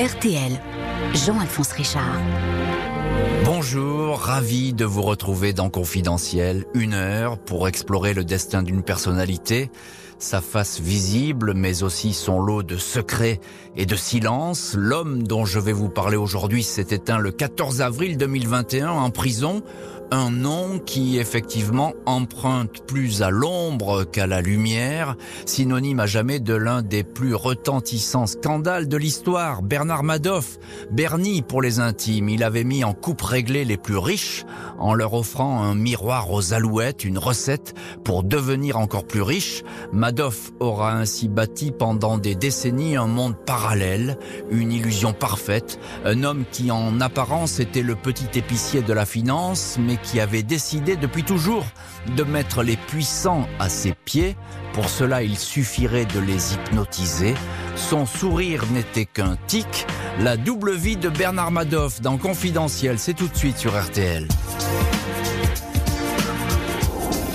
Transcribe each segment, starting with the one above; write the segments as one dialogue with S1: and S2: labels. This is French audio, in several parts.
S1: RTL, Jean-Alphonse Richard.
S2: Bonjour, ravi de vous retrouver dans Confidentiel, une heure pour explorer le destin d'une personnalité, sa face visible, mais aussi son lot de secrets et de silence. L'homme dont je vais vous parler aujourd'hui s'est éteint le 14 avril 2021 en prison un nom qui effectivement emprunte plus à l'ombre qu'à la lumière, synonyme à jamais de l'un des plus retentissants scandales de l'histoire, Bernard Madoff. Bernie pour les intimes, il avait mis en coupe réglée les plus riches en leur offrant un miroir aux alouettes, une recette pour devenir encore plus riche. Madoff aura ainsi bâti pendant des décennies un monde parallèle, une illusion parfaite, un homme qui en apparence était le petit épicier de la finance, mais qui avait décidé depuis toujours de mettre les puissants à ses pieds. Pour cela, il suffirait de les hypnotiser. Son sourire n'était qu'un tic. La double vie de Bernard Madoff dans Confidentiel, c'est tout de suite sur RTL.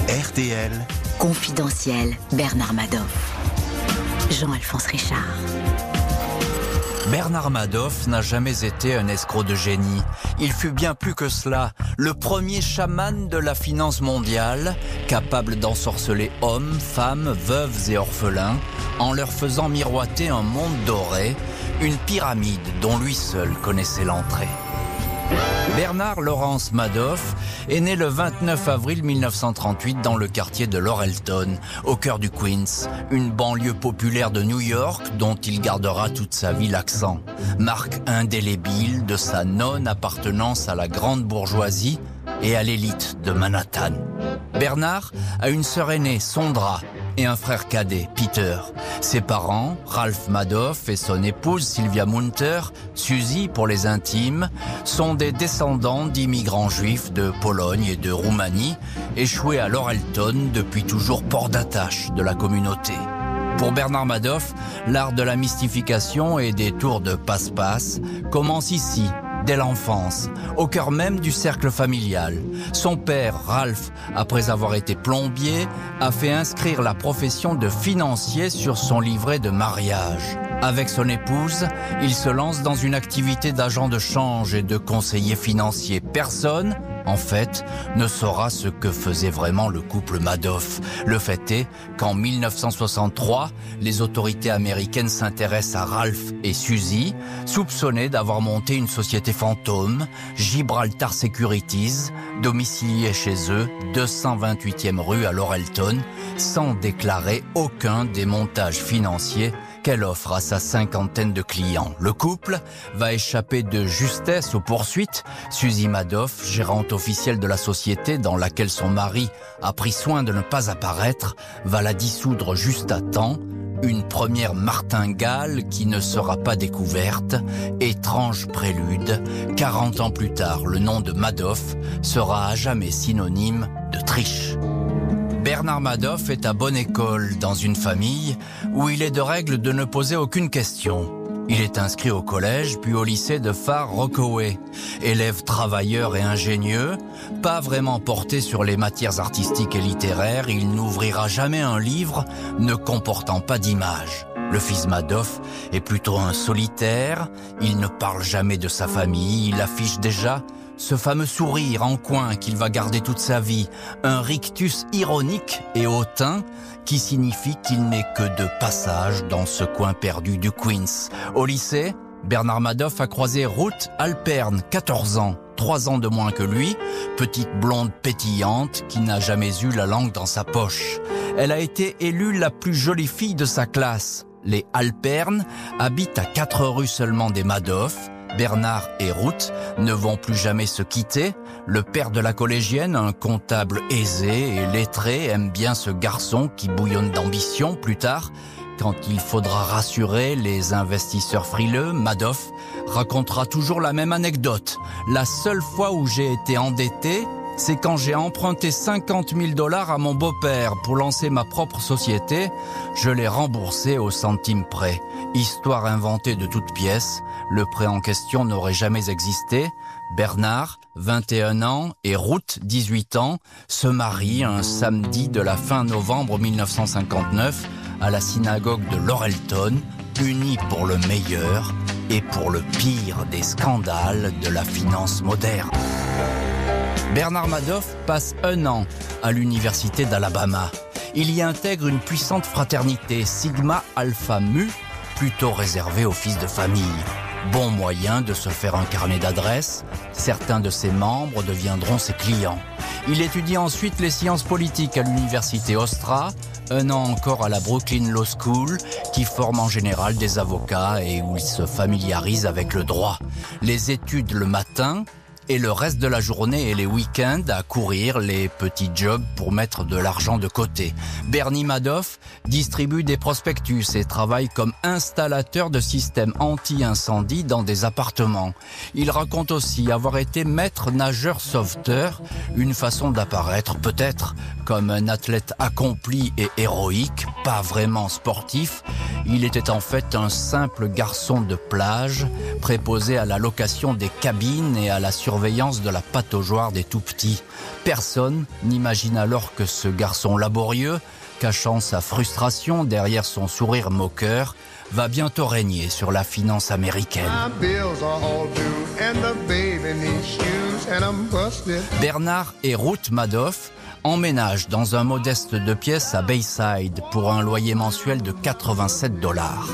S1: RTL. Confidentiel, Bernard Madoff. Jean-Alphonse Richard.
S2: Bernard Madoff n'a jamais été un escroc de génie. Il fut bien plus que cela, le premier chaman de la finance mondiale, capable d'ensorceler hommes, femmes, veuves et orphelins, en leur faisant miroiter un monde doré, une pyramide dont lui seul connaissait l'entrée. Bernard Laurence Madoff est né le 29 avril 1938 dans le quartier de Laurelton, au cœur du Queens, une banlieue populaire de New York dont il gardera toute sa vie l'accent. Marque indélébile de sa non-appartenance à la grande bourgeoisie et à l'élite de Manhattan. Bernard a une sœur aînée, Sondra, et un frère cadet, Peter. Ses parents, Ralph Madoff et son épouse Sylvia Munter, Suzy pour les intimes, sont des descendants d'immigrants juifs de Pologne et de Roumanie, échoués à Laurelton depuis toujours port d'attache de la communauté. Pour Bernard Madoff, l'art de la mystification et des tours de passe-passe commence ici, dès l'enfance, au cœur même du cercle familial. Son père, Ralph, après avoir été plombier, a fait inscrire la profession de financier sur son livret de mariage. Avec son épouse, il se lance dans une activité d'agent de change et de conseiller financier. Personne, en fait, ne saura ce que faisait vraiment le couple Madoff. Le fait est qu'en 1963, les autorités américaines s'intéressent à Ralph et Suzy, soupçonnés d'avoir monté une société fantôme, Gibraltar Securities, domiciliée chez eux, 228e rue à Laurelton, sans déclarer aucun des montages financiers qu'elle offre à sa cinquantaine de clients. Le couple va échapper de justesse aux poursuites. Suzy Madoff, gérante officielle de la société dans laquelle son mari a pris soin de ne pas apparaître, va la dissoudre juste à temps. Une première martingale qui ne sera pas découverte. Étrange prélude. 40 ans plus tard, le nom de Madoff sera à jamais synonyme de triche. Bernard Madoff est à bonne école dans une famille où il est de règle de ne poser aucune question. Il est inscrit au collège puis au lycée de Far Rockaway. Élève travailleur et ingénieux, pas vraiment porté sur les matières artistiques et littéraires, il n'ouvrira jamais un livre ne comportant pas d'image. Le fils Madoff est plutôt un solitaire, il ne parle jamais de sa famille, il affiche déjà ce fameux sourire en coin qu'il va garder toute sa vie, un rictus ironique et hautain qui signifie qu'il n'est que de passage dans ce coin perdu du Queens. Au lycée, Bernard Madoff a croisé Ruth Alperne, 14 ans, 3 ans de moins que lui, petite blonde pétillante qui n'a jamais eu la langue dans sa poche. Elle a été élue la plus jolie fille de sa classe. Les Alperne habitent à 4 rues seulement des Madoff Bernard et Ruth ne vont plus jamais se quitter. Le père de la collégienne, un comptable aisé et lettré, aime bien ce garçon qui bouillonne d'ambition plus tard. Quand il faudra rassurer les investisseurs frileux, Madoff racontera toujours la même anecdote. La seule fois où j'ai été endetté, c'est quand j'ai emprunté 50 000 dollars à mon beau-père pour lancer ma propre société. Je l'ai remboursé au centime près. Histoire inventée de toutes pièces. Le prêt en question n'aurait jamais existé. Bernard, 21 ans, et Ruth, 18 ans, se marient un samedi de la fin novembre 1959 à la synagogue de Laurelton, unis pour le meilleur et pour le pire des scandales de la finance moderne. Bernard Madoff passe un an à l'université d'Alabama. Il y intègre une puissante fraternité Sigma Alpha Mu, plutôt réservée aux fils de famille. Bon moyen de se faire un carnet d'adresses. Certains de ses membres deviendront ses clients. Il étudie ensuite les sciences politiques à l'université Ostra, un an encore à la Brooklyn Law School, qui forme en général des avocats et où il se familiarise avec le droit. Les études le matin, et le reste de la journée et les week-ends à courir les petits jobs pour mettre de l'argent de côté. Bernie Madoff distribue des prospectus et travaille comme installateur de systèmes anti-incendie dans des appartements. Il raconte aussi avoir été maître nageur sauveteur, une façon d'apparaître peut-être comme un athlète accompli et héroïque, pas vraiment sportif. Il était en fait un simple garçon de plage, préposé à la location des cabines et à la surveillance surveillance de la pataugeoire des tout-petits. Personne n'imagine alors que ce garçon laborieux, cachant sa frustration derrière son sourire moqueur, va bientôt régner sur la finance américaine. Bernard et Ruth Madoff emménagent dans un modeste deux pièces à Bayside pour un loyer mensuel de 87 dollars.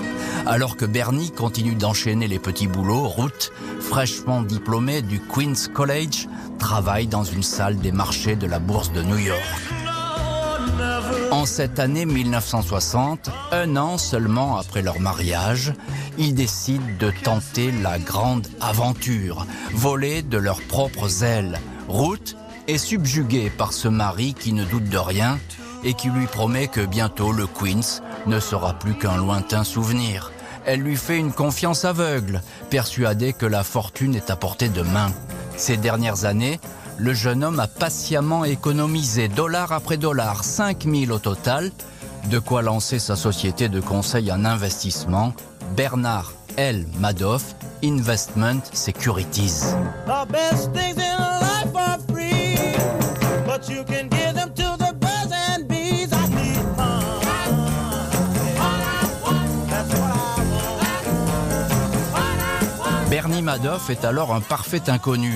S2: Alors que Bernie continue d'enchaîner les petits boulots, Ruth, fraîchement diplômée du Queen's College, travaille dans une salle des marchés de la bourse de New York. En cette année 1960, un an seulement après leur mariage, ils décident de tenter la grande aventure, voler de leurs propres ailes. Ruth est subjuguée par ce mari qui ne doute de rien et qui lui promet que bientôt le Queens ne sera plus qu'un lointain souvenir. Elle lui fait une confiance aveugle, persuadée que la fortune est à portée de main. Ces dernières années, le jeune homme a patiemment économisé dollar après dollar, 5000 au total, de quoi lancer sa société de conseil en investissement, Bernard L. Madoff, Investment Securities. Bernie Madoff est alors un parfait inconnu,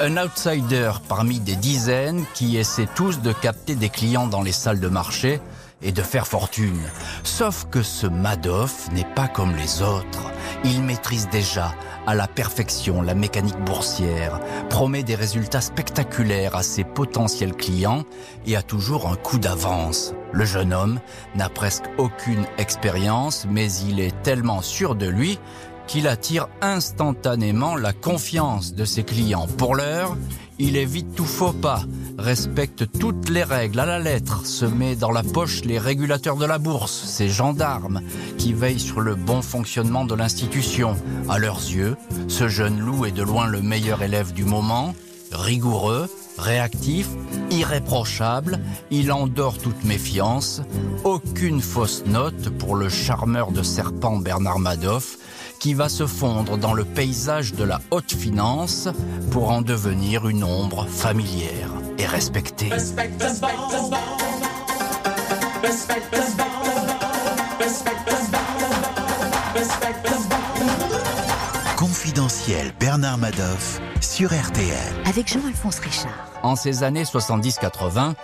S2: un outsider parmi des dizaines qui essaient tous de capter des clients dans les salles de marché et de faire fortune. Sauf que ce Madoff n'est pas comme les autres. Il maîtrise déjà à la perfection la mécanique boursière, promet des résultats spectaculaires à ses potentiels clients et a toujours un coup d'avance. Le jeune homme n'a presque aucune expérience, mais il est tellement sûr de lui qu'il attire instantanément la confiance de ses clients. Pour l'heure, il évite tout faux pas, respecte toutes les règles à la lettre, se met dans la poche les régulateurs de la bourse, ses gendarmes, qui veillent sur le bon fonctionnement de l'institution. À leurs yeux, ce jeune loup est de loin le meilleur élève du moment, rigoureux, réactif, irréprochable, il endort toute méfiance, aucune fausse note pour le charmeur de serpent Bernard Madoff, qui va se fondre dans le paysage de la haute finance pour en devenir une ombre familière et respectée.
S1: Confidentiel Bernard Madoff sur RTL. Avec Jean-Alphonse Richard.
S2: En ces années 70-80,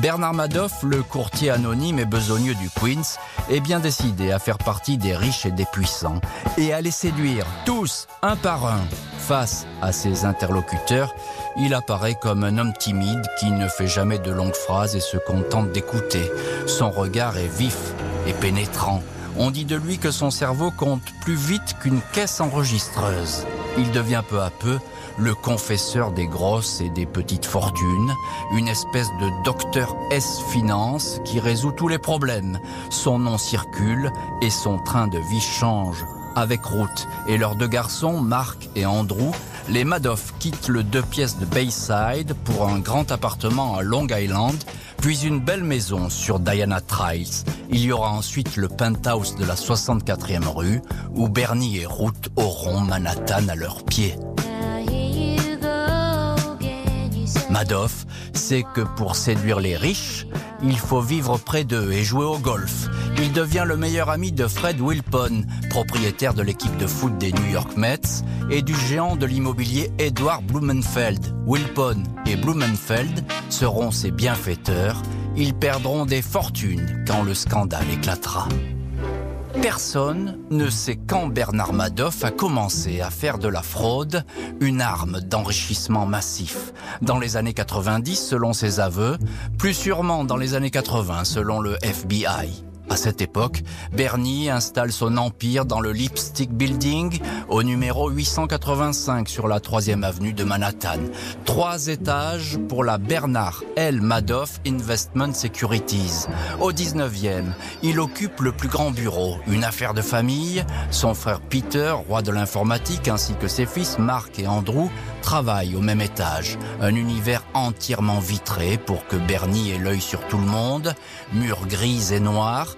S2: Bernard Madoff, le courtier anonyme et besogneux du Queens, est bien décidé à faire partie des riches et des puissants et à les séduire tous, un par un. Face à ses interlocuteurs, il apparaît comme un homme timide qui ne fait jamais de longues phrases et se contente d'écouter. Son regard est vif et pénétrant. On dit de lui que son cerveau compte plus vite qu'une caisse enregistreuse. Il devient peu à peu le confesseur des grosses et des petites fortunes, une espèce de docteur S Finance qui résout tous les problèmes. Son nom circule et son train de vie change. Avec Ruth et leurs deux garçons, Mark et Andrew, les Madoff quittent le deux pièces de Bayside pour un grand appartement à Long Island, puis une belle maison sur Diana Trials. Il y aura ensuite le penthouse de la 64e rue, où Bernie et Ruth auront Manhattan à leurs pieds. Madoff sait que pour séduire les riches, il faut vivre près d'eux et jouer au golf. Il devient le meilleur ami de Fred Wilpon, propriétaire de l'équipe de foot des New York Mets, et du géant de l'immobilier Edward Blumenfeld. Wilpon et Blumenfeld seront ses bienfaiteurs. Ils perdront des fortunes quand le scandale éclatera. Personne ne sait quand Bernard Madoff a commencé à faire de la fraude une arme d'enrichissement massif. Dans les années 90, selon ses aveux, plus sûrement dans les années 80, selon le FBI. À cette époque, Bernie installe son empire dans le Lipstick Building au numéro 885 sur la 3e avenue de Manhattan. Trois étages pour la Bernard L. Madoff Investment Securities. Au 19e, il occupe le plus grand bureau, une affaire de famille. Son frère Peter, roi de l'informatique, ainsi que ses fils Mark et Andrew travaillent au même étage. Un univers entièrement vitré pour que Bernie ait l'œil sur tout le monde. Murs gris et noirs,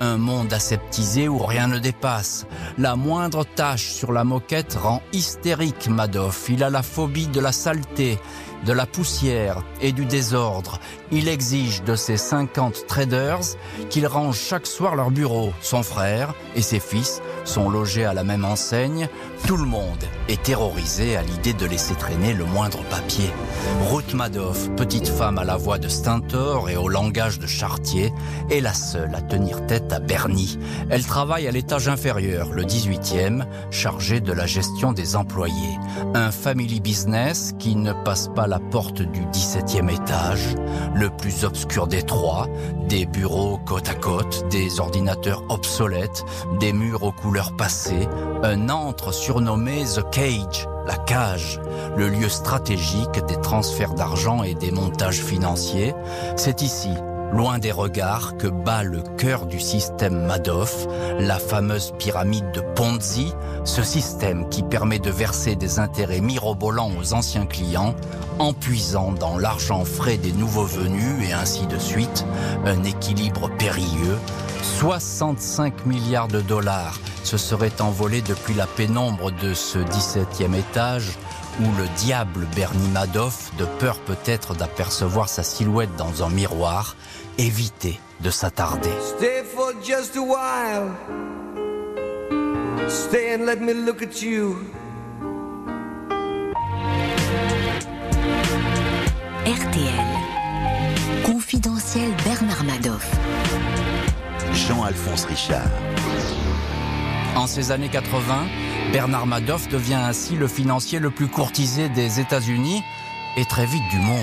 S2: un monde aseptisé où rien ne dépasse. La moindre tache sur la moquette rend hystérique Madoff. Il a la phobie de la saleté, de la poussière et du désordre. Il exige de ses 50 traders qu'ils rangent chaque soir leur bureau. Son frère et ses fils sont logés à la même enseigne. Tout le monde est terrorisé à l'idée de laisser traîner le moindre papier. Ruth Madoff, petite femme à la voix de Stentor et au langage de Chartier, est la seule à tenir tête à Bernie. Elle travaille à l'étage inférieur, le 18e, chargée de la gestion des employés. Un family business qui ne passe pas la porte du 17e étage, le plus obscur des trois, des bureaux côte à côte, des ordinateurs obsolètes, des murs aux couleurs passées, un antre surnommé The Cage, la cage, le lieu stratégique des transferts d'argent et des montages financiers. C'est ici loin des regards que bat le cœur du système Madoff, la fameuse pyramide de Ponzi, ce système qui permet de verser des intérêts mirobolants aux anciens clients, en puisant dans l'argent frais des nouveaux venus et ainsi de suite, un équilibre périlleux. 65 milliards de dollars se seraient envolés depuis la pénombre de ce 17e étage où le diable Bernie Madoff, de peur peut-être d'apercevoir sa silhouette dans un miroir, éviter de s'attarder. Stay for just a while. Stay and let me look at you.
S1: RTL. Confidentiel Bernard Madoff. Jean-Alphonse Richard.
S2: En ces années 80, Bernard Madoff devient ainsi le financier le plus courtisé des États-Unis et très vite du monde.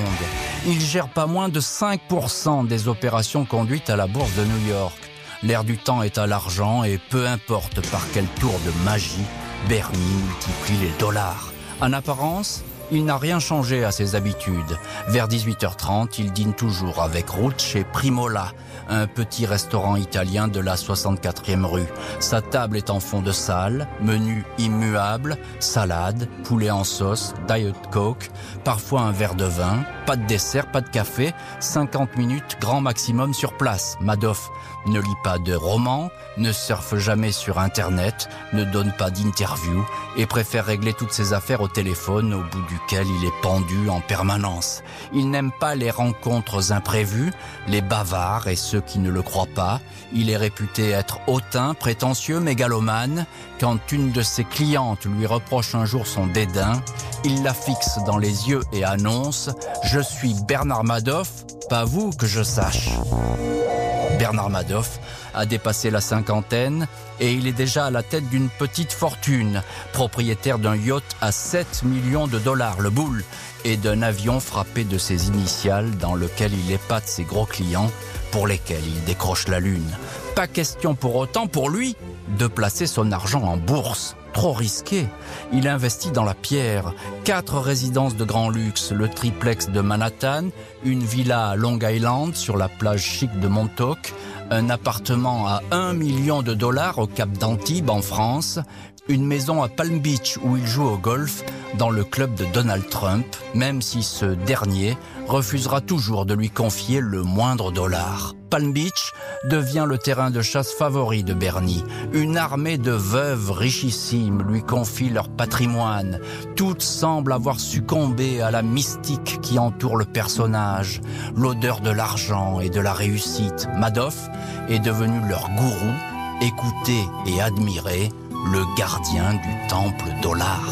S2: Il gère pas moins de 5% des opérations conduites à la bourse de New York. L'air du temps est à l'argent et peu importe par quel tour de magie, Bernie multiplie les dollars. En apparence, il n'a rien changé à ses habitudes. Vers 18h30, il dîne toujours avec Ruth chez Primola, un petit restaurant italien de la 64e rue. Sa table est en fond de salle, menu immuable, salade, poulet en sauce, diet coke, parfois un verre de vin, pas de dessert, pas de café, 50 minutes grand maximum sur place. Madoff ne lit pas de romans, ne surfe jamais sur Internet, ne donne pas d'interview et préfère régler toutes ses affaires au téléphone au bout il est pendu en permanence. Il n'aime pas les rencontres imprévues, les bavards et ceux qui ne le croient pas. Il est réputé être hautain, prétentieux, mégalomane. Quand une de ses clientes lui reproche un jour son dédain, il la fixe dans les yeux et annonce ⁇ Je suis Bernard Madoff, pas vous que je sache ⁇ Bernard Madoff a dépassé la cinquantaine et il est déjà à la tête d'une petite fortune, propriétaire d'un yacht à 7 millions de dollars, le boule, et d'un avion frappé de ses initiales dans lequel il épate ses gros clients pour lesquels il décroche la lune. Pas question pour autant pour lui de placer son argent en bourse trop risqué. Il investit dans la pierre. Quatre résidences de grand luxe, le triplex de Manhattan, une villa à Long Island sur la plage chic de Montauk, un appartement à 1 million de dollars au Cap d'Antibes en France, une maison à Palm Beach où il joue au golf dans le club de Donald Trump, même si ce dernier refusera toujours de lui confier le moindre dollar Palm Beach devient le terrain de chasse favori de Bernie. Une armée de veuves richissimes lui confie leur patrimoine. Toutes semblent avoir succombé à la mystique qui entoure le personnage, l'odeur de l'argent et de la réussite. Madoff est devenu leur gourou, écouté et admiré, le gardien du temple dollar.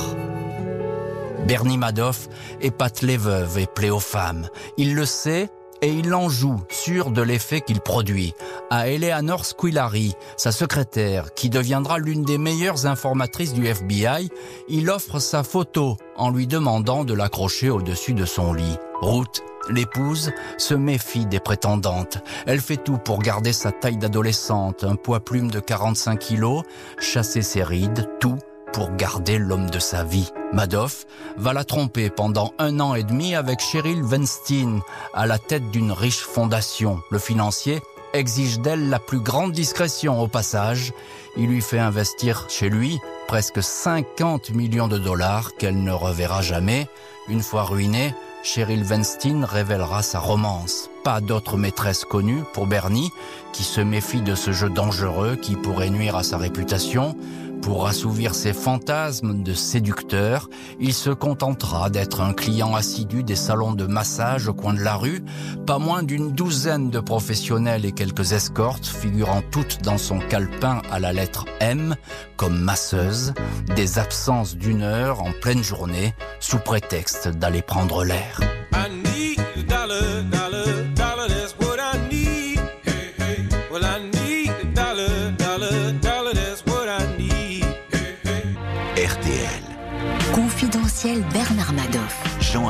S2: Bernie Madoff épate les veuves et plaît aux femmes. Il le sait et il en joue, sûr de l'effet qu'il produit. À Eleanor Squillary, sa secrétaire, qui deviendra l'une des meilleures informatrices du FBI, il offre sa photo en lui demandant de l'accrocher au-dessus de son lit. Ruth, l'épouse, se méfie des prétendantes. Elle fait tout pour garder sa taille d'adolescente, un poids plume de 45 kilos, chasser ses rides, tout pour garder l'homme de sa vie. Madoff va la tromper pendant un an et demi avec Cheryl Weinstein à la tête d'une riche fondation. Le financier exige d'elle la plus grande discrétion au passage. Il lui fait investir chez lui presque 50 millions de dollars qu'elle ne reverra jamais. Une fois ruinée, Cheryl Weinstein révélera sa romance. Pas d'autre maîtresse connue pour Bernie, qui se méfie de ce jeu dangereux qui pourrait nuire à sa réputation. Pour assouvir ses fantasmes de séducteur, il se contentera d'être un client assidu des salons de massage au coin de la rue, pas moins d'une douzaine de professionnels et quelques escortes figurant toutes dans son calepin à la lettre M comme masseuse, des absences d'une heure en pleine journée sous prétexte d'aller prendre l'air.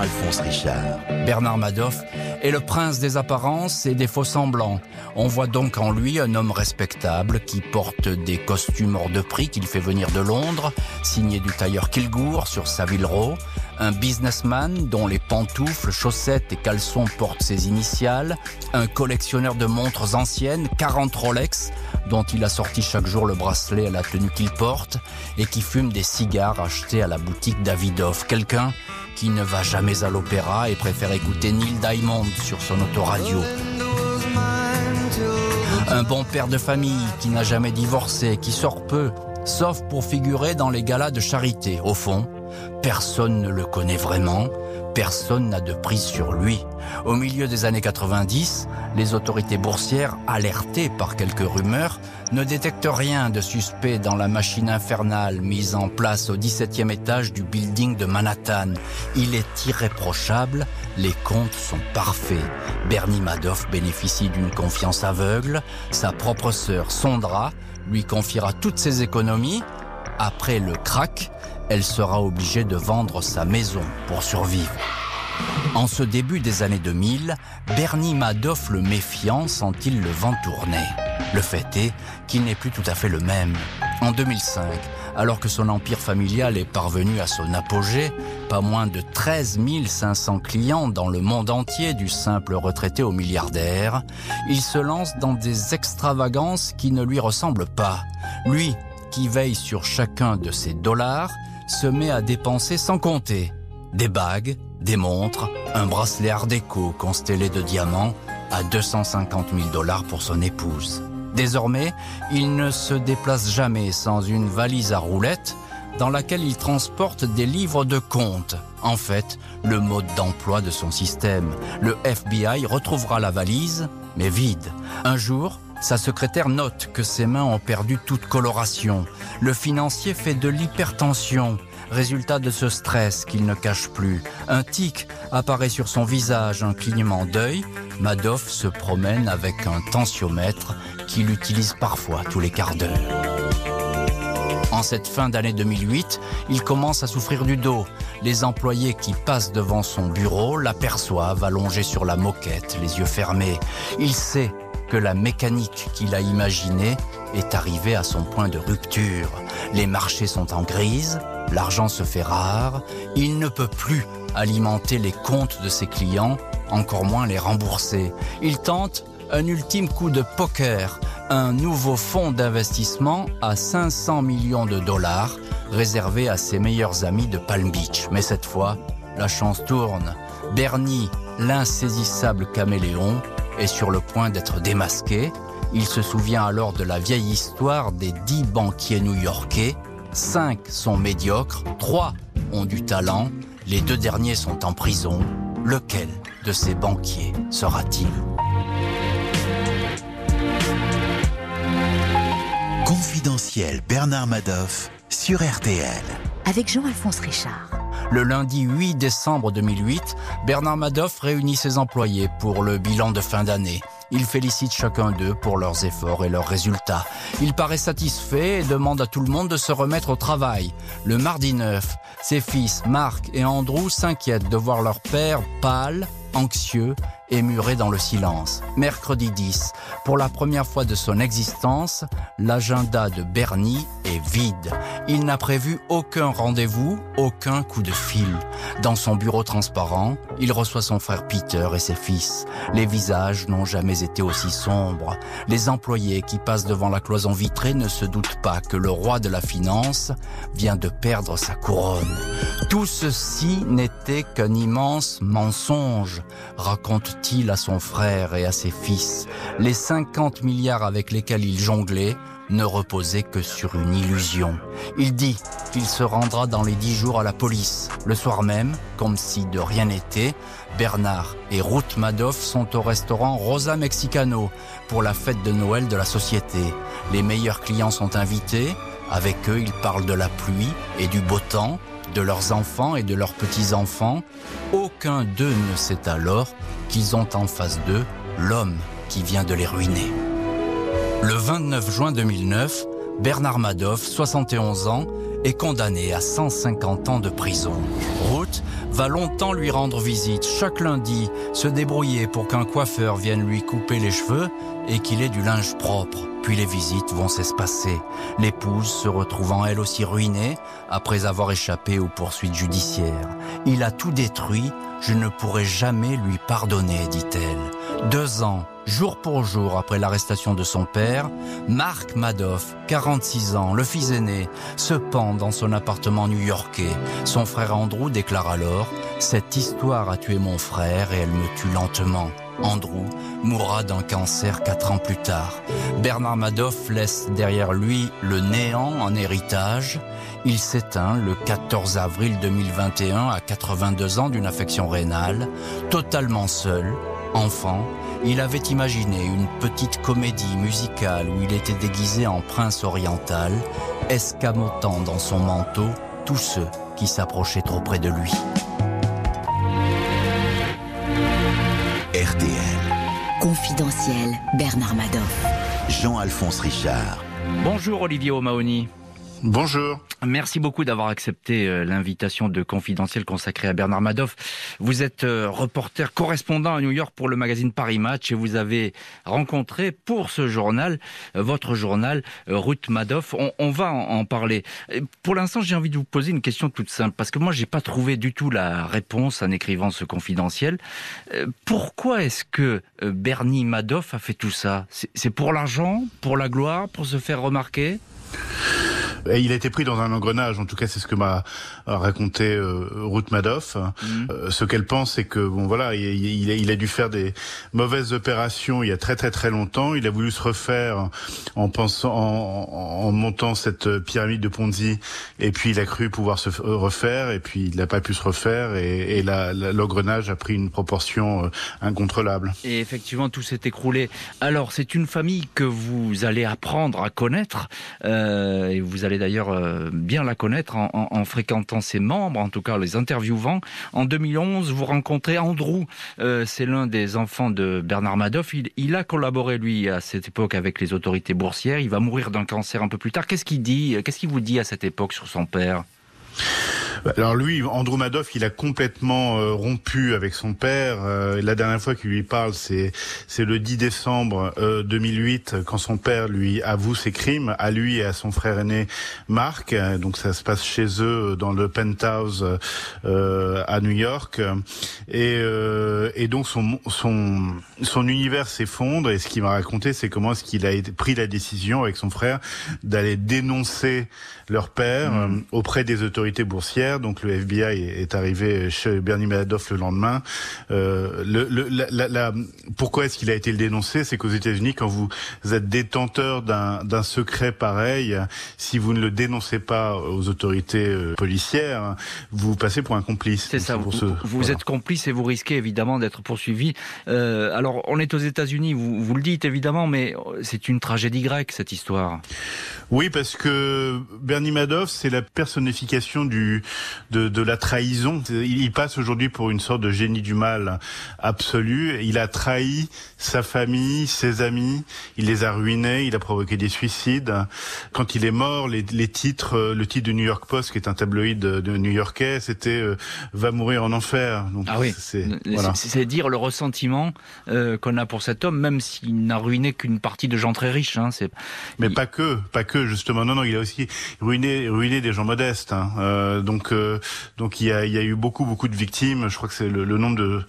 S3: Jean-Alphonse Richard.
S2: Bernard Madoff est le prince des apparences et des faux semblants. On voit donc en lui un homme respectable qui porte des costumes hors de prix qu'il fait venir de Londres, signé du tailleur Kilgour sur Savile Row, un businessman dont les pantoufles, chaussettes et caleçons portent ses initiales, un collectionneur de montres anciennes, 40 Rolex, dont il a sorti chaque jour le bracelet à la tenue qu'il porte, et qui fume des cigares achetés à la boutique Davidoff. Quelqu'un qui ne va jamais à l'opéra et préfère écouter Neil Diamond sur son autoradio. Un bon père de famille qui n'a jamais divorcé, qui sort peu, sauf pour figurer dans les galas de charité. Au fond, personne ne le connaît vraiment, personne n'a de prise sur lui. Au milieu des années 90, les autorités boursières, alertées par quelques rumeurs, ne détectent rien de suspect dans la machine infernale mise en place au 17e étage du building de Manhattan. Il est irréprochable, les comptes sont parfaits. Bernie Madoff bénéficie d'une confiance aveugle, sa propre sœur Sondra lui confiera toutes ses économies. Après le crack, elle sera obligée de vendre sa maison pour survivre. En ce début des années 2000, Bernie Madoff le méfiant sent-il le vent tourner. Le fait est qu'il n'est plus tout à fait le même. En 2005, alors que son empire familial est parvenu à son apogée, pas moins de 13 500 clients dans le monde entier du simple retraité au milliardaire, il se lance dans des extravagances qui ne lui ressemblent pas. Lui, qui veille sur chacun de ses dollars, se met à dépenser sans compter. Des bagues, des montres, un bracelet art déco constellé de diamants à 250 000 dollars pour son épouse. Désormais, il ne se déplace jamais sans une valise à roulettes dans laquelle il transporte des livres de comptes. En fait, le mode d'emploi de son système. Le FBI retrouvera la valise, mais vide. Un jour, sa secrétaire note que ses mains ont perdu toute coloration. Le financier fait de l'hypertension résultat de ce stress qu'il ne cache plus. Un tic apparaît sur son visage, un clignement d'œil. Madoff se promène avec un tensiomètre qu'il utilise parfois tous les quarts d'heure. En cette fin d'année 2008, il commence à souffrir du dos. Les employés qui passent devant son bureau l'aperçoivent allongé sur la moquette, les yeux fermés. Il sait que la mécanique qu'il a imaginée est arrivée à son point de rupture. Les marchés sont en grise, L'argent se fait rare, il ne peut plus alimenter les comptes de ses clients, encore moins les rembourser. Il tente un ultime coup de poker, un nouveau fonds d'investissement à 500 millions de dollars réservé à ses meilleurs amis de Palm Beach. Mais cette fois, la chance tourne. Bernie, l'insaisissable caméléon, est sur le point d'être démasqué. Il se souvient alors de la vieille histoire des dix banquiers new-yorkais. Cinq sont médiocres, trois ont du talent, les deux derniers sont en prison. Lequel de ces banquiers sera-t-il?
S3: Confidentiel Bernard Madoff sur RTL.
S1: Avec Jean-Alphonse Richard.
S2: Le lundi 8 décembre 2008, Bernard Madoff réunit ses employés pour le bilan de fin d'année. Il félicite chacun d'eux pour leurs efforts et leurs résultats. Il paraît satisfait et demande à tout le monde de se remettre au travail. Le mardi 9, ses fils Marc et Andrew s'inquiètent de voir leur père pâle, anxieux muré dans le silence. Mercredi 10, pour la première fois de son existence, l'agenda de Bernie est vide. Il n'a prévu aucun rendez-vous, aucun coup de fil. Dans son bureau transparent, il reçoit son frère Peter et ses fils. Les visages n'ont jamais été aussi sombres. Les employés qui passent devant la cloison vitrée ne se doutent pas que le roi de la finance vient de perdre sa couronne. Tout ceci n'était qu'un immense mensonge, raconte il à son frère et à ses fils. Les 50 milliards avec lesquels il jonglait ne reposaient que sur une illusion. Il dit qu'il se rendra dans les dix jours à la police. Le soir même, comme si de rien n'était, Bernard et Ruth Madoff sont au restaurant Rosa Mexicano pour la fête de Noël de la société. Les meilleurs clients sont invités. Avec eux, ils parlent de la pluie et du beau temps, de leurs enfants et de leurs petits-enfants. Aucun d'eux ne sait alors qu'ils ont en face d'eux l'homme qui vient de les ruiner. Le 29 juin 2009, Bernard Madoff, 71 ans, est condamné à 150 ans de prison. Ruth va longtemps lui rendre visite, chaque lundi, se débrouiller pour qu'un coiffeur vienne lui couper les cheveux et qu'il ait du linge propre. Puis les visites vont s'espacer, l'épouse se retrouvant elle aussi ruinée après avoir échappé aux poursuites judiciaires. Il a tout détruit, je ne pourrai jamais lui pardonner, dit-elle. Deux ans, jour pour jour après l'arrestation de son père, Marc Madoff, 46 ans, le fils aîné, se pend dans son appartement new-yorkais. Son frère Andrew déclare alors Cette histoire a tué mon frère et elle me tue lentement. Andrew mourra d'un cancer quatre ans plus tard. Bernard Madoff laisse derrière lui le néant en héritage. Il s'éteint le 14 avril 2021 à 82 ans d'une affection rénale, totalement seul, enfant. Il avait imaginé une petite comédie musicale où il était déguisé en prince oriental, escamotant dans son manteau tous ceux qui s'approchaient trop près de lui.
S3: RTL.
S1: Confidentiel Bernard Madoff.
S3: Jean-Alphonse Richard.
S2: Bonjour Olivier O'Mahony.
S4: Bonjour.
S2: Merci beaucoup d'avoir accepté euh, l'invitation de Confidentiel consacrée à Bernard Madoff. Vous êtes euh, reporter correspondant à New York pour le magazine Paris Match et vous avez rencontré pour ce journal, euh, votre journal, Ruth Madoff. On, va en, parler. Pour l'instant, j'ai envie de vous poser une question toute simple parce que moi, j'ai pas trouvé du tout la réponse en écrivant ce Confidentiel. Pourquoi est-ce que Bernie Madoff a fait tout ça? C'est pour l'argent, pour la gloire, pour se faire remarquer?
S4: Il a été pris dans un engrenage, en tout cas c'est ce que m'a raconté euh, Ruth Madoff. Mhm. Euh, ce qu'elle pense, c'est que bon voilà, il, il, a, dû faire des mauvaises opérations il y a très très très longtemps. Il a voulu se refaire en pensant, en, montant cette pyramide de Ponzi, et puis il a cru pouvoir se refaire, et puis il n'a pas pu se refaire, et, et l'engrenage a pris une proportion euh, incontrôlable.
S2: Et effectivement, tout s'est écroulé. Alors c'est une famille que vous allez apprendre à connaître, euh, et vous allez d'ailleurs euh, bien la connaître en, fréquentant ses membres, en tout cas les interviewant. En 2011, vous rencontrez Andrew, euh, c'est l'un des enfants de Bernard Madoff. Il, a collaboré, lui, à cette époque avec les autorités boursières. Il va mourir d'un cancer un peu plus tard. Qu'est-ce qu'il dit Qu'est-ce qu'il vous dit à cette époque sur son père?
S4: Alors lui, Andrew Madoff, il a complètement euh, rompu avec son père. Euh, la dernière fois qu'il lui parle, c'est c'est le 10 décembre 2008, euh, quand son père lui avoue ses crimes à lui et à son frère aîné Marc. Donc ça se passe chez eux dans le penthouse à New York. Et, et donc son son son univers s'effondre. Et ce qu'il m'a raconté, c'est comment est-ce qu'il a pris la décision avec son frère d'aller dénoncer leur père mmh. auprès des autorités boursières Donc le FBI est arrivé chez Bernie Madoff le lendemain. Euh, le, le, la, la, pourquoi est-ce qu'il a été le dénoncé? C'est qu'aux États-Unis, quand vous êtes détenteur d'un secret pareil, si vous ne le dénoncez pas aux autorités euh, policières, vous passez pour un complice.
S2: C'est ça. Vous, vous êtes complice et vous risquez évidemment d'être poursuivi. Euh, alors, on est aux États-Unis. Vous, vous le dites évidemment, mais c'est une tragédie grecque cette histoire.
S4: Oui, parce que Bernie Madoff, c'est la personnification du de, de la trahison. Il, passe aujourd'hui pour une sorte de génie du mal absolu. Il a trahi sa famille, ses amis, il les a ruinés, il a provoqué des suicides. Quand il est mort, les, les titres, le titre du New York Post, qui est un tabloïd de New-Yorkais, c'était euh, va mourir en enfer.
S2: Donc, ah oui, c'est voilà. dire le ressentiment euh, qu'on a pour cet homme, même s'il n'a ruiné qu'une partie de gens très riches. Hein,
S4: Mais pas que, pas que justement. Non, non, il a aussi ruiné, ruiné des gens modestes. Hein. Euh, donc, euh, donc il y a, y a eu beaucoup, beaucoup de victimes. Je crois que c'est le, le, nombre de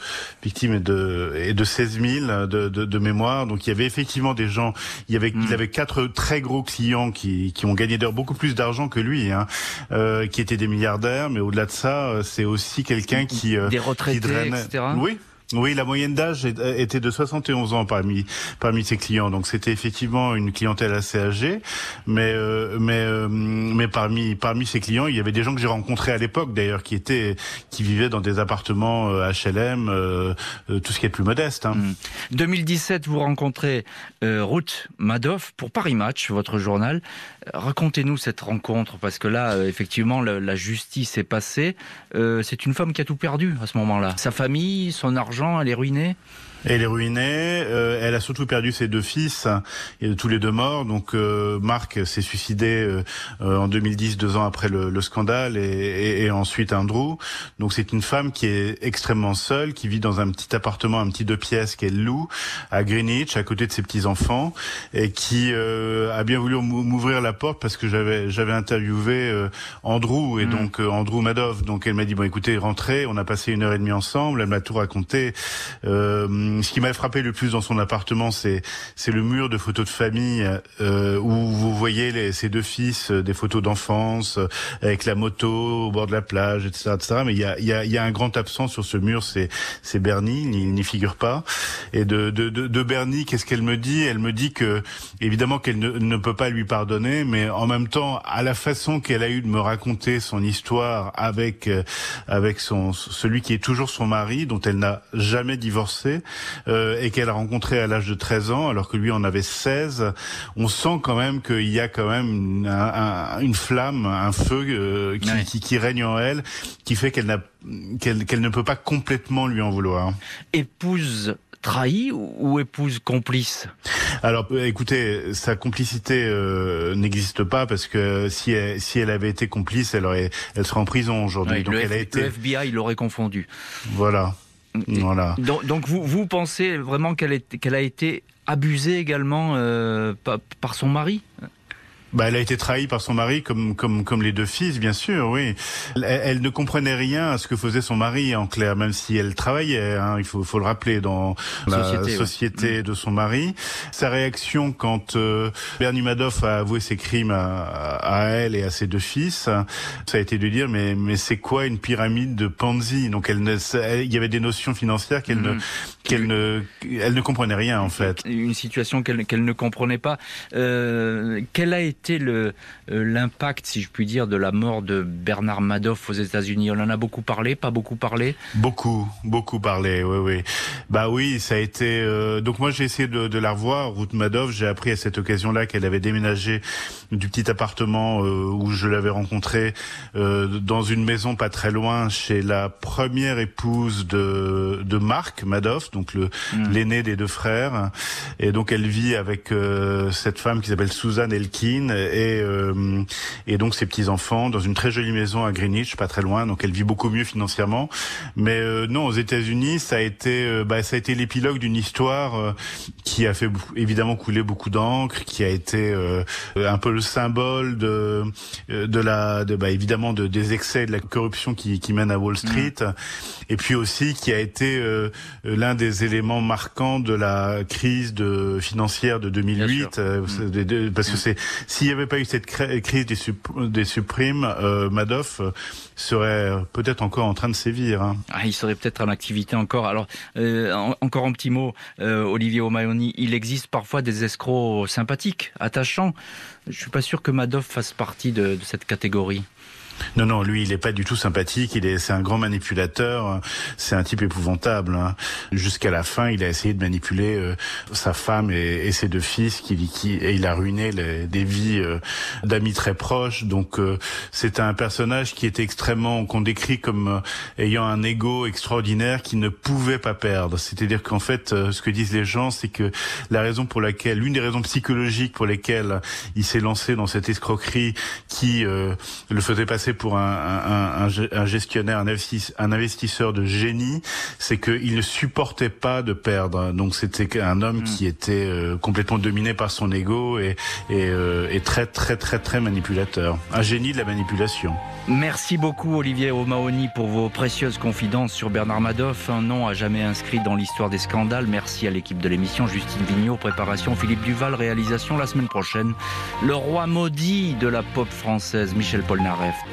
S4: victimes est de, est de 16 000 de, de, de, mémoire. Donc il y avait effectivement des gens. Il y avait, il mm. avait quatre très gros clients qui, qui ont gagné d'ailleurs beaucoup plus d'argent que lui, hein, euh, qui étaient des milliardaires. Mais au-delà de ça, euh, c'est aussi quelqu'un qui
S2: euh, des retraités, qui drainait... etc.
S4: Oui, oui, la moyenne d'âge était de 71 ans parmi parmi ses clients, donc c'était effectivement une clientèle assez âgée, mais euh, mais euh, mais parmi parmi ses clients, il y avait des gens que j'ai rencontrés à l'époque d'ailleurs qui étaient qui vivaient dans des appartements HLM, euh, tout ce qui est plus modeste. Hein.
S2: 2017, hmm. vous rencontrez Ruth Madoff pour Paris Match, votre journal. Racontez-nous cette rencontre parce que là, effectivement, la, la justice est passée. C'est une femme qui a tout perdu à ce moment-là. Sa famille, son argent elle est ruinée
S4: elle est ruinée. Euh, elle a surtout perdu ses deux fils, et tous les deux morts. Donc euh, Marc s'est suicidé euh, en 2010, deux ans après le, le scandale, et, et, et, ensuite Andrew. Donc c'est une femme qui est extrêmement seule, qui vit dans un petit appartement, un petit deux pièces qu'elle loue à Greenwich, à côté de ses petits enfants, et qui a bien voulu m'ouvrir la porte parce que j'avais j'avais interviewé Andrew et mm. donc Andrew Madoff. Donc elle m'a dit bon écoutez rentrez. On a passé une heure et demie ensemble. Elle m'a tout raconté. Euh, ce qui m'a frappé le plus dans son appartement, c'est le mur de photos de famille euh, où vous voyez les, ses deux fils, euh, des photos d'enfance euh, avec la moto au bord de la plage, etc., etc. Mais il y a y a, y a un grand absent sur ce mur, c'est Bernie, il n'y figure pas. Et de de de, de Bernie, qu'est-ce qu'elle me dit? Elle me dit que évidemment qu'elle ne, peut pas lui pardonner, mais en même temps, à la façon qu'elle a eu de me raconter son histoire avec avec son celui qui est toujours son mari, dont elle n'a jamais divorcé, euh, et qu'elle a rencontré à l'âge de 13 ans, alors que lui en avait 16, on sent quand même qu'il y a quand même une flamme, un feu euh, qui, qui, règne en elle, qui fait qu'elle n'a qu'elle ne peut pas complètement lui en vouloir.
S2: Épouse trahie ou épouse complice?
S4: Alors, euh, écoutez, sa complicité n'existe pas parce que si elle, si elle avait été complice, elle aurait, elle serait en prison aujourd'hui.
S2: Donc, elle a été. Le FBI l'aurait confondu.
S4: Voilà. Voilà.
S2: Donc, donc, vous, vous pensez vraiment qu'elle qu'elle a été abusée également euh, par son mari?
S4: Bah, elle a été trahie par son mari, comme comme comme les deux fils, bien sûr. Oui, elle, elle, ne comprenait rien à ce que faisait son mari, en clair, même si elle travaillait. Hein, il faut faut le rappeler dans la société, de son mari. Sa réaction quand euh, Bernie Madoff a avoué ses crimes à, à, elle et à ses deux fils, ça a été de dire mais mais c'est quoi une pyramide de Ponzi? Donc elle ne, il y avait des notions financières qu'elle ne mhm. qu'elle ne elle ne comprenait rien en fait.
S2: Une situation qu'elle qu'elle ne comprenait pas. Euh, quelle a été euh, l'impact, si je puis dire, de la mort de Bernard Madoff aux États-Unis On en a beaucoup parlé, pas beaucoup parlé
S4: Beaucoup, beaucoup parlé. Oui, oui. Bah oui, ça a été. Euh, donc moi, j'ai essayé de, de, la revoir, Ruth Madoff. J'ai appris à cette occasion-là qu'elle avait déménagé du petit appartement euh, où je l'avais rencontré dans une maison pas très loin chez la première épouse de, de Marc Madoff, donc le hmm. l'aîné des deux frères. Et donc elle vit avec cette femme qui s'appelle Suzanne Elkin et, euh, et donc ses petits enfants dans une très jolie maison à Greenwich, pas très loin. Donc elle vit beaucoup mieux financièrement. Mais euh, non, aux États-Unis, ça a été, euh, bah, ça a été l'épilogue d'une histoire qui a fait évidemment couler beaucoup d'encre, qui a été un peu le symbole de de la, de, bah, évidemment de, des excès de la corruption qui, qui mène à Wall Street, mmh. et puis aussi qui a été l'un des éléments marquants de la crise de financière de 2008, parce que c'est s'il n'y avait pas eu cette crise des, supprimes, euh, Madoff serait peut-être encore en train de sévir. Hein.
S2: Ah, il serait peut-être en activité encore. Alors, encore un petit mot, Olivier O'Mahony, il existe parfois des escrocs sympathiques, attachants. Je suis pas sûr que Madoff fasse partie de cette catégorie.
S4: Non, non, lui, il est pas du tout sympathique. Il est, c'est un grand manipulateur. C'est un type épouvantable. Hein. Jusqu'à la fin, il a essayé de manipuler euh, sa femme et, ses deux fils, qui, qui, et il a ruiné les, des vies euh, d'amis très proches. Donc, euh, c'est un personnage qui est extrêmement, qu'on décrit comme ayant un ego extraordinaire qui ne pouvait pas perdre. C'est-à-dire qu'en fait, ce que disent les gens, c'est que la raison pour laquelle, l'une des raisons psychologiques pour lesquelles il s'est lancé dans cette escroquerie qui le faisait passer pour un, gestionnaire, un, investisseur de génie, c'est qu'il ne supportait pas de perdre. Donc c'était un homme hmm. qui était euh, complètement dominé par son ego et, euh, et, très très très très manipulateur. Un génie de la manipulation.
S2: Merci beaucoup Olivier O'Mahony pour vos précieuses confidences sur Bernard Madoff, un nom à jamais inscrit dans l'histoire des scandales. Merci à l'équipe de l'émission, Justine Vignot, préparation, Philippe Duval, réalisation la semaine prochaine. Le roi maudit de la pop française, Michel Polnareff.